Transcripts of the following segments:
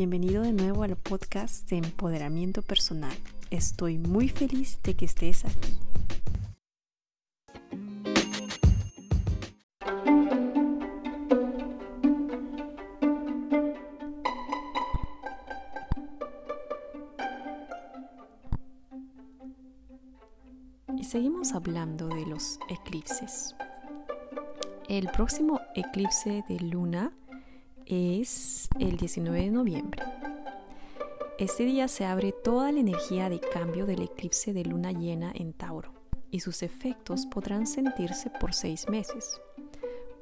bienvenido de nuevo al podcast de empoderamiento personal. Estoy muy feliz de que estés aquí. Y seguimos hablando de los eclipses. El próximo eclipse de luna es el 19 de noviembre. Este día se abre toda la energía de cambio del eclipse de luna llena en Tauro y sus efectos podrán sentirse por seis meses.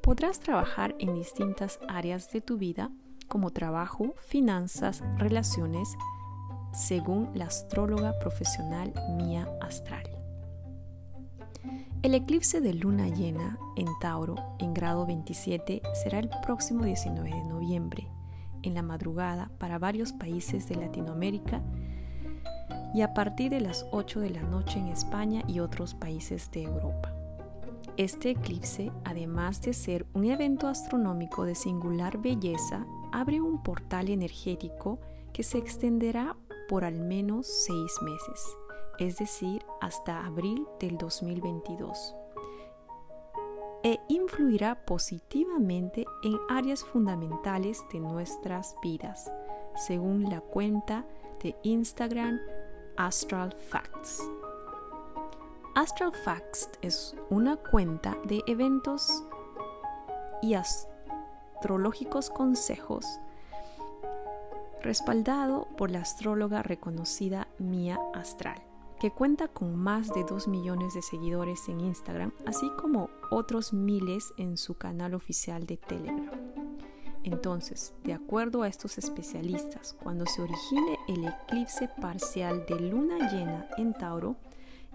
Podrás trabajar en distintas áreas de tu vida como trabajo, finanzas, relaciones, según la astróloga profesional Mía Astral. El eclipse de luna llena en Tauro en grado 27 será el próximo 19 de noviembre, en la madrugada para varios países de Latinoamérica y a partir de las 8 de la noche en España y otros países de Europa. Este eclipse, además de ser un evento astronómico de singular belleza, abre un portal energético que se extenderá por al menos seis meses es decir, hasta abril del 2022, e influirá positivamente en áreas fundamentales de nuestras vidas, según la cuenta de Instagram Astral Facts. Astral Facts es una cuenta de eventos y astrológicos consejos respaldado por la astróloga reconocida Mia Astral que cuenta con más de 2 millones de seguidores en Instagram, así como otros miles en su canal oficial de Telegram. Entonces, de acuerdo a estos especialistas, cuando se origine el eclipse parcial de luna llena en Tauro,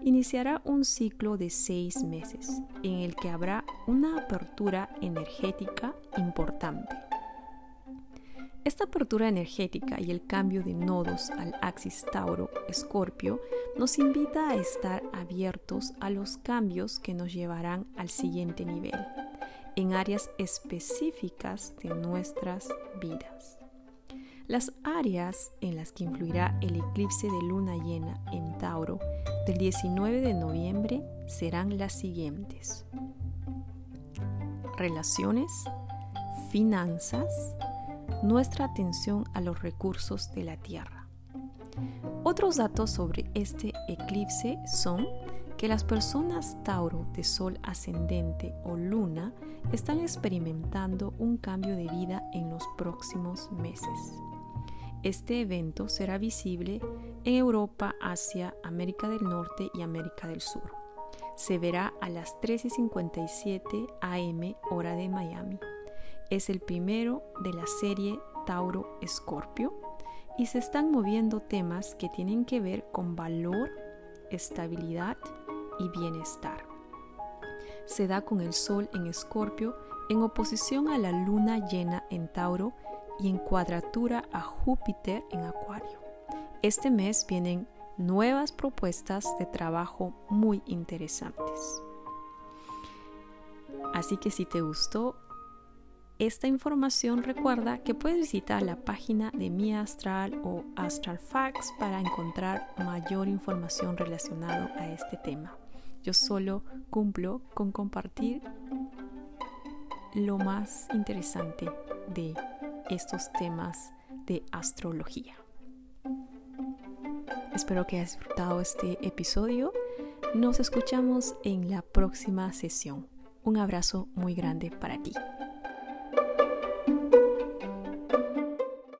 iniciará un ciclo de seis meses en el que habrá una apertura energética importante esta apertura energética y el cambio de nodos al axis Tauro-Escorpio nos invita a estar abiertos a los cambios que nos llevarán al siguiente nivel, en áreas específicas de nuestras vidas. Las áreas en las que influirá el eclipse de luna llena en Tauro del 19 de noviembre serán las siguientes. Relaciones, finanzas, nuestra atención a los recursos de la Tierra. Otros datos sobre este eclipse son que las personas Tauro de Sol ascendente o Luna están experimentando un cambio de vida en los próximos meses. Este evento será visible en Europa, Asia, América del Norte y América del Sur. Se verá a las 13.57 am hora de Miami es el primero de la serie Tauro Escorpio y se están moviendo temas que tienen que ver con valor, estabilidad y bienestar. Se da con el Sol en Escorpio en oposición a la Luna llena en Tauro y en cuadratura a Júpiter en Acuario. Este mes vienen nuevas propuestas de trabajo muy interesantes. Así que si te gustó esta información recuerda que puedes visitar la página de Mi Astral o Astral Facts para encontrar mayor información relacionada a este tema. Yo solo cumplo con compartir lo más interesante de estos temas de astrología. Espero que hayas disfrutado este episodio. Nos escuchamos en la próxima sesión. Un abrazo muy grande para ti.